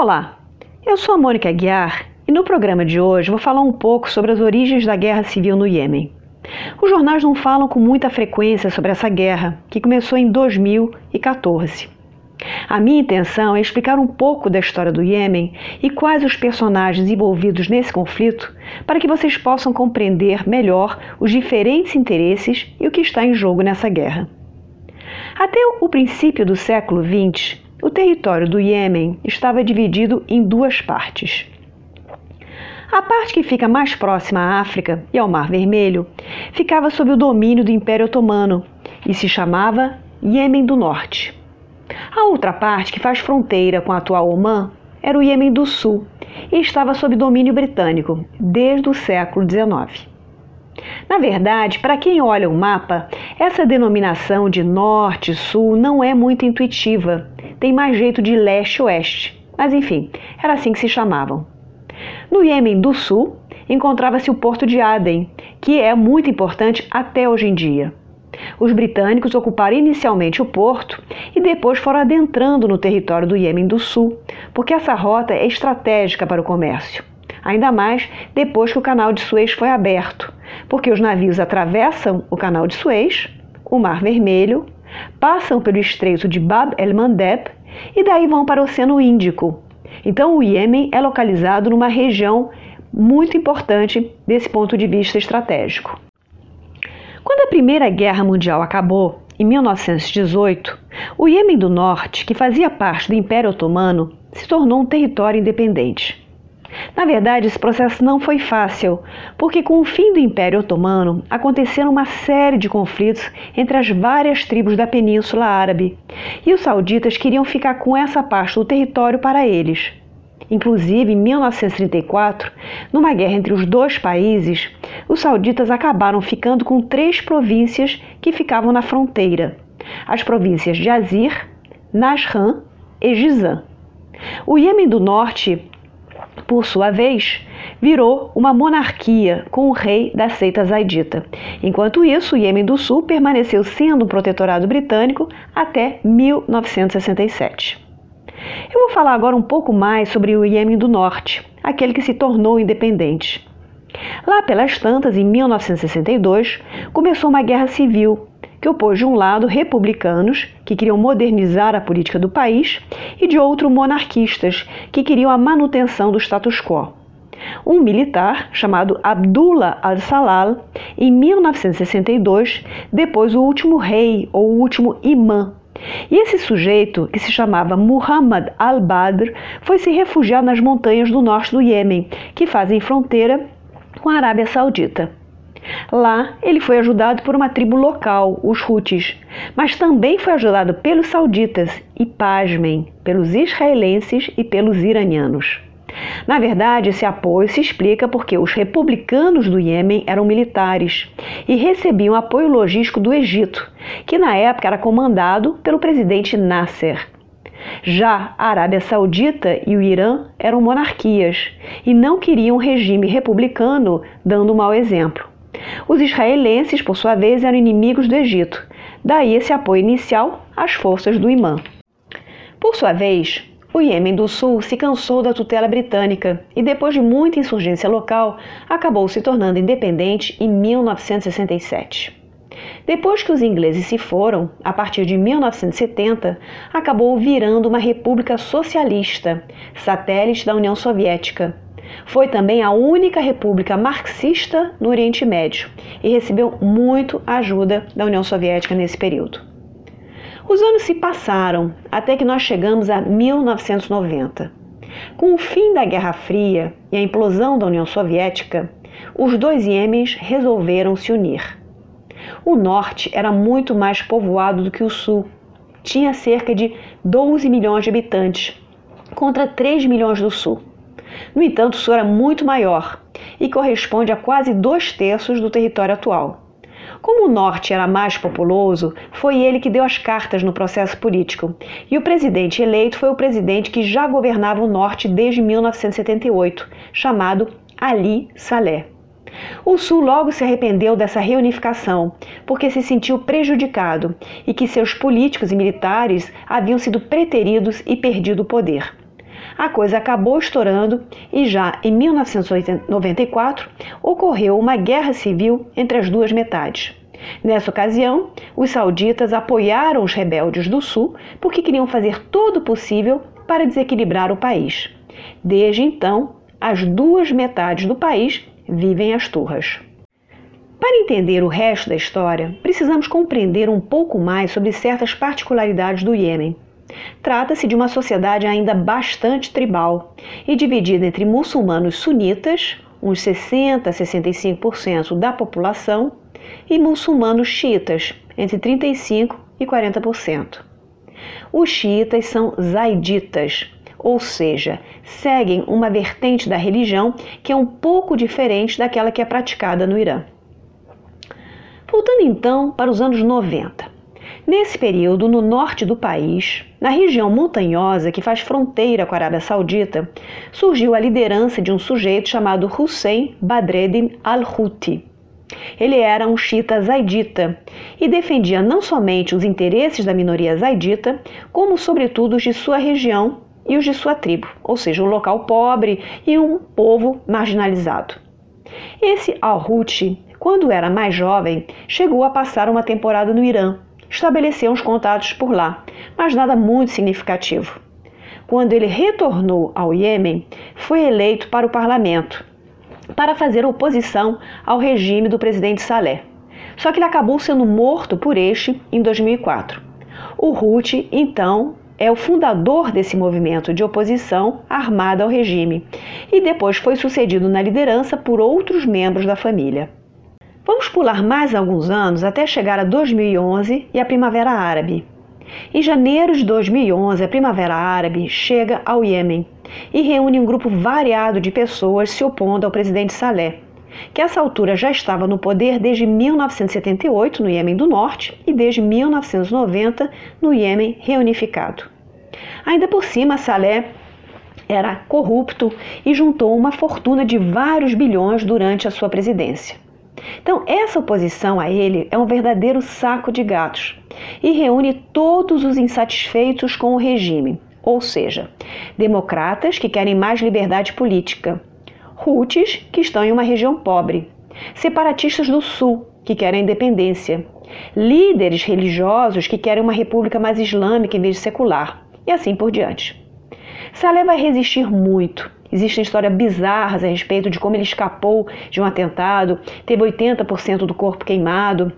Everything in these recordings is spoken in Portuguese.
Olá, eu sou a Mônica Guiar e no programa de hoje vou falar um pouco sobre as origens da guerra civil no Iêmen. Os jornais não falam com muita frequência sobre essa guerra, que começou em 2014. A minha intenção é explicar um pouco da história do Iêmen e quais os personagens envolvidos nesse conflito, para que vocês possam compreender melhor os diferentes interesses e o que está em jogo nessa guerra. Até o princípio do século XX, o território do Iêmen estava dividido em duas partes. A parte que fica mais próxima à África e ao Mar Vermelho ficava sob o domínio do Império Otomano e se chamava Iêmen do Norte. A outra parte, que faz fronteira com a atual Omã, era o Iêmen do Sul e estava sob domínio britânico desde o século XIX. Na verdade, para quem olha o mapa, essa denominação de norte sul não é muito intuitiva, tem mais jeito de leste-oeste, mas enfim, era assim que se chamavam. No Iêmen do Sul encontrava-se o porto de Aden, que é muito importante até hoje em dia. Os britânicos ocuparam inicialmente o porto e depois foram adentrando no território do Iêmen do Sul, porque essa rota é estratégica para o comércio. Ainda mais depois que o canal de Suez foi aberto, porque os navios atravessam o canal de Suez, o Mar Vermelho, passam pelo estreito de Bab el-Mandeb e daí vão para o Oceano Índico. Então o Iêmen é localizado numa região muito importante desse ponto de vista estratégico. Quando a Primeira Guerra Mundial acabou, em 1918, o Iêmen do Norte, que fazia parte do Império Otomano, se tornou um território independente. Na verdade, esse processo não foi fácil, porque com o fim do Império Otomano aconteceram uma série de conflitos entre as várias tribos da Península Árabe, e os sauditas queriam ficar com essa parte do território para eles. Inclusive, em 1934, numa guerra entre os dois países, os sauditas acabaram ficando com três províncias que ficavam na fronteira: as províncias de Azir, Nasran e Gizan. O Iêmen do Norte por sua vez, virou uma monarquia com o rei da seita zaidita. Enquanto isso, o Iêmen do Sul permaneceu sendo um protetorado britânico até 1967. Eu vou falar agora um pouco mais sobre o Iêmen do Norte, aquele que se tornou independente. Lá pelas tantas, em 1962, começou uma guerra civil que opôs de um lado republicanos, que queriam modernizar a política do país, e de outro monarquistas, que queriam a manutenção do status quo. Um militar chamado Abdullah al-Salal, em 1962, depois o último rei ou o último imã. E esse sujeito, que se chamava Muhammad al-Badr, foi se refugiar nas montanhas do norte do Iêmen, que fazem fronteira com a Arábia Saudita. Lá, ele foi ajudado por uma tribo local, os Houthis, mas também foi ajudado pelos sauditas e, pasmem, pelos israelenses e pelos iranianos. Na verdade, esse apoio se explica porque os republicanos do Iêmen eram militares e recebiam apoio logístico do Egito, que na época era comandado pelo presidente Nasser. Já a Arábia Saudita e o Irã eram monarquias e não queriam um regime republicano dando um mau exemplo. Os israelenses, por sua vez, eram inimigos do Egito, daí esse apoio inicial às forças do imã. Por sua vez, o Iêmen do Sul se cansou da tutela britânica e, depois de muita insurgência local, acabou se tornando independente em 1967. Depois que os ingleses se foram, a partir de 1970, acabou virando uma república socialista, satélite da União Soviética, foi também a única república marxista no Oriente Médio e recebeu muito ajuda da União Soviética nesse período. Os anos se passaram até que nós chegamos a 1990. Com o fim da Guerra Fria e a implosão da União Soviética, os dois Iêmens resolveram se unir. O norte era muito mais povoado do que o sul. Tinha cerca de 12 milhões de habitantes, contra 3 milhões do sul. No entanto, o sul era muito maior e corresponde a quase dois terços do território atual. Como o norte era mais populoso, foi ele que deu as cartas no processo político. E o presidente eleito foi o presidente que já governava o norte desde 1978, chamado Ali Saleh. O Sul logo se arrependeu dessa reunificação, porque se sentiu prejudicado e que seus políticos e militares haviam sido preteridos e perdido o poder. A coisa acabou estourando e já em 1994 ocorreu uma guerra civil entre as duas metades. Nessa ocasião, os sauditas apoiaram os rebeldes do sul porque queriam fazer todo o possível para desequilibrar o país. Desde então, as duas metades do país vivem as turras. Para entender o resto da história, precisamos compreender um pouco mais sobre certas particularidades do Iêmen. Trata-se de uma sociedade ainda bastante tribal e dividida entre muçulmanos sunitas, uns 60 a 65% da população, e muçulmanos xiitas, entre 35 e 40%. Os xiitas são zaiditas, ou seja, seguem uma vertente da religião que é um pouco diferente daquela que é praticada no Irã. Voltando então para os anos 90. Nesse período, no norte do país, na região montanhosa que faz fronteira com a Arábia Saudita, surgiu a liderança de um sujeito chamado Hussein Badreddin al-Houthi. Ele era um xiita zaidita e defendia não somente os interesses da minoria zaidita, como sobretudo os de sua região e os de sua tribo, ou seja, um local pobre e um povo marginalizado. Esse al-Houthi quando era mais jovem, chegou a passar uma temporada no Irã. Estabeleceu uns contatos por lá, mas nada muito significativo. Quando ele retornou ao Iêmen, foi eleito para o parlamento para fazer oposição ao regime do presidente Saleh. Só que ele acabou sendo morto por este em 2004. O Houthi, então, é o fundador desse movimento de oposição armada ao regime e depois foi sucedido na liderança por outros membros da família. Vamos pular mais alguns anos até chegar a 2011 e a Primavera Árabe. Em janeiro de 2011, a Primavera Árabe chega ao Iêmen e reúne um grupo variado de pessoas se opondo ao presidente Saleh, que a essa altura já estava no poder desde 1978 no Iêmen do Norte e desde 1990 no Iêmen reunificado. Ainda por cima, Saleh era corrupto e juntou uma fortuna de vários bilhões durante a sua presidência. Então, essa oposição a ele é um verdadeiro saco de gatos e reúne todos os insatisfeitos com o regime, ou seja, democratas que querem mais liberdade política, Houthis que estão em uma região pobre, separatistas do sul que querem independência, líderes religiosos que querem uma república mais islâmica em vez de secular, e assim por diante. Saleh vai resistir muito Existem histórias bizarras a respeito de como ele escapou de um atentado, teve 80% do corpo queimado,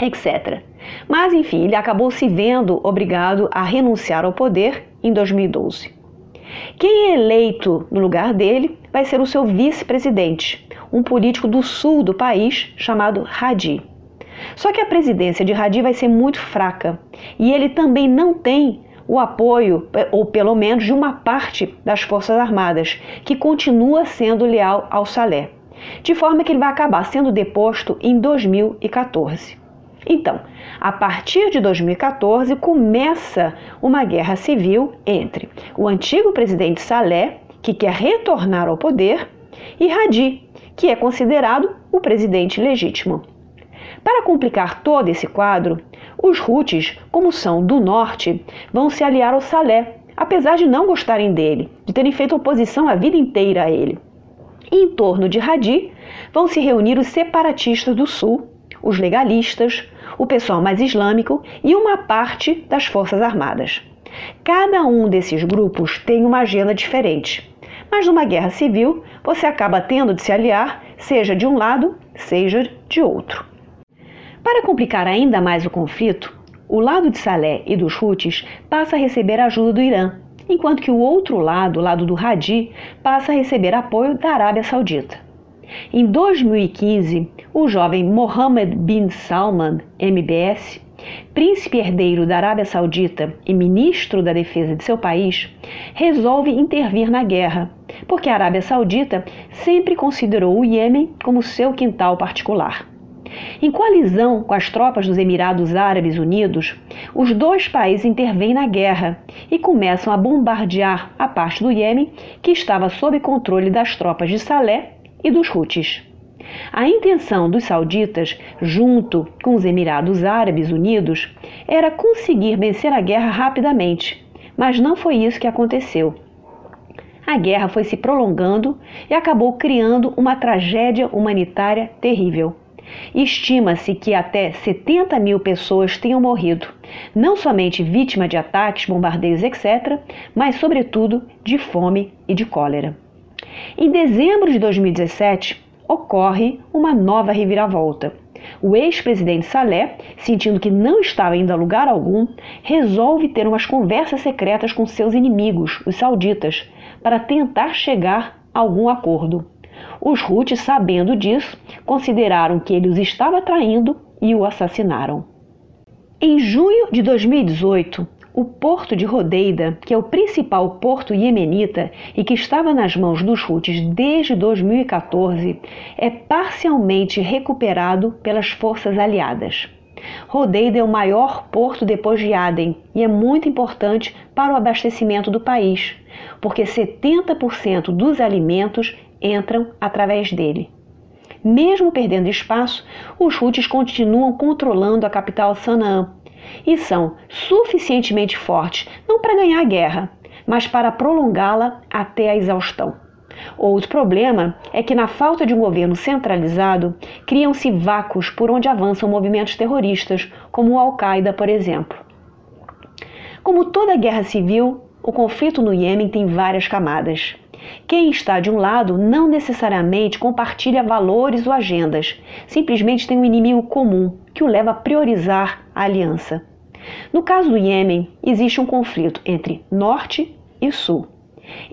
etc. Mas, enfim, ele acabou se vendo obrigado a renunciar ao poder em 2012. Quem é eleito no lugar dele vai ser o seu vice-presidente, um político do sul do país chamado Hadi. Só que a presidência de Hadi vai ser muito fraca e ele também não tem o apoio, ou pelo menos de uma parte das Forças Armadas, que continua sendo leal ao Salé, de forma que ele vai acabar sendo deposto em 2014. Então, a partir de 2014 começa uma guerra civil entre o antigo presidente Salé, que quer retornar ao poder, e Hadi, que é considerado o presidente legítimo. Para complicar todo esse quadro, os Houthis, como são do norte, vão se aliar ao Salé, apesar de não gostarem dele, de terem feito oposição a vida inteira a ele. E em torno de Hadi vão se reunir os separatistas do sul, os legalistas, o pessoal mais islâmico e uma parte das forças armadas. Cada um desses grupos tem uma agenda diferente, mas numa guerra civil você acaba tendo de se aliar, seja de um lado, seja de outro. Para complicar ainda mais o conflito, o lado de Salé e dos Houthis passa a receber ajuda do Irã, enquanto que o outro lado, o lado do Hadi, passa a receber apoio da Arábia Saudita. Em 2015, o jovem Mohammed bin Salman, MBS, príncipe herdeiro da Arábia Saudita e ministro da defesa de seu país, resolve intervir na guerra, porque a Arábia Saudita sempre considerou o Iêmen como seu quintal particular. Em coalizão com as tropas dos Emirados Árabes Unidos, os dois países intervêm na guerra e começam a bombardear a parte do Iêmen que estava sob controle das tropas de Salé e dos Houthis. A intenção dos sauditas, junto com os Emirados Árabes Unidos, era conseguir vencer a guerra rapidamente, mas não foi isso que aconteceu. a guerra foi se prolongando e acabou criando uma tragédia humanitária terrível. Estima-se que até 70 mil pessoas tenham morrido, não somente vítima de ataques, bombardeios, etc., mas, sobretudo, de fome e de cólera. Em dezembro de 2017, ocorre uma nova reviravolta. O ex-presidente Saleh, sentindo que não estava indo a lugar algum, resolve ter umas conversas secretas com seus inimigos, os sauditas, para tentar chegar a algum acordo. Os Houthis, sabendo disso, consideraram que ele os estava traindo e o assassinaram. Em junho de 2018, o porto de Rodeida, que é o principal porto iemenita e que estava nas mãos dos Houthis desde 2014, é parcialmente recuperado pelas forças aliadas. Rodeida é o maior porto depois de Aden e é muito importante para o abastecimento do país, porque 70% dos alimentos entram através dele. Mesmo perdendo espaço, os Houthis continuam controlando a capital Sanaa e são suficientemente fortes não para ganhar a guerra, mas para prolongá-la até a exaustão. Outro problema é que, na falta de um governo centralizado, criam-se vácuos por onde avançam movimentos terroristas, como o Al-Qaeda, por exemplo. Como toda guerra civil, o conflito no Iêmen tem várias camadas. Quem está de um lado não necessariamente compartilha valores ou agendas, simplesmente tem um inimigo comum que o leva a priorizar a aliança. No caso do Iêmen, existe um conflito entre norte e sul,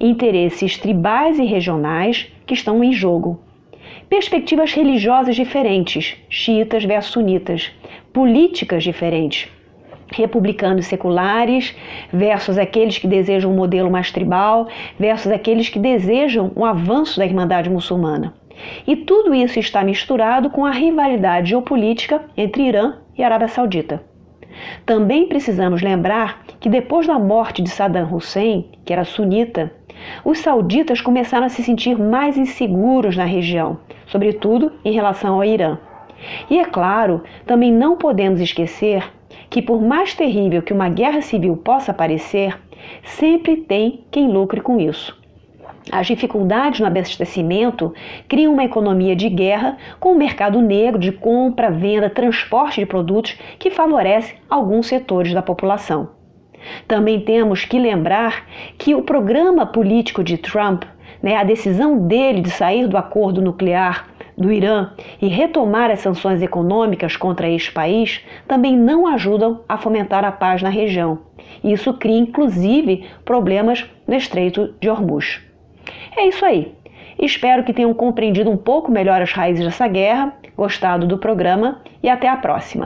interesses tribais e regionais que estão em jogo, perspectivas religiosas diferentes, xiitas versus sunitas, políticas diferentes, republicanos seculares versus aqueles que desejam um modelo mais tribal versus aqueles que desejam um avanço da Irmandade muçulmana. E tudo isso está misturado com a rivalidade geopolítica entre Irã e Arábia Saudita. Também precisamos lembrar que depois da morte de Saddam Hussein, que era sunita, os sauditas começaram a se sentir mais inseguros na região, sobretudo em relação ao Irã. E é claro, também não podemos esquecer que, por mais terrível que uma guerra civil possa parecer, sempre tem quem lucre com isso. As dificuldades no abastecimento criam uma economia de guerra com um mercado negro de compra, venda, transporte de produtos que favorece alguns setores da população. Também temos que lembrar que o programa político de Trump, né, a decisão dele de sair do acordo nuclear do Irã e retomar as sanções econômicas contra este país também não ajudam a fomentar a paz na região. Isso cria, inclusive, problemas no Estreito de Hormuz. É isso aí. Espero que tenham compreendido um pouco melhor as raízes dessa guerra, gostado do programa e até a próxima.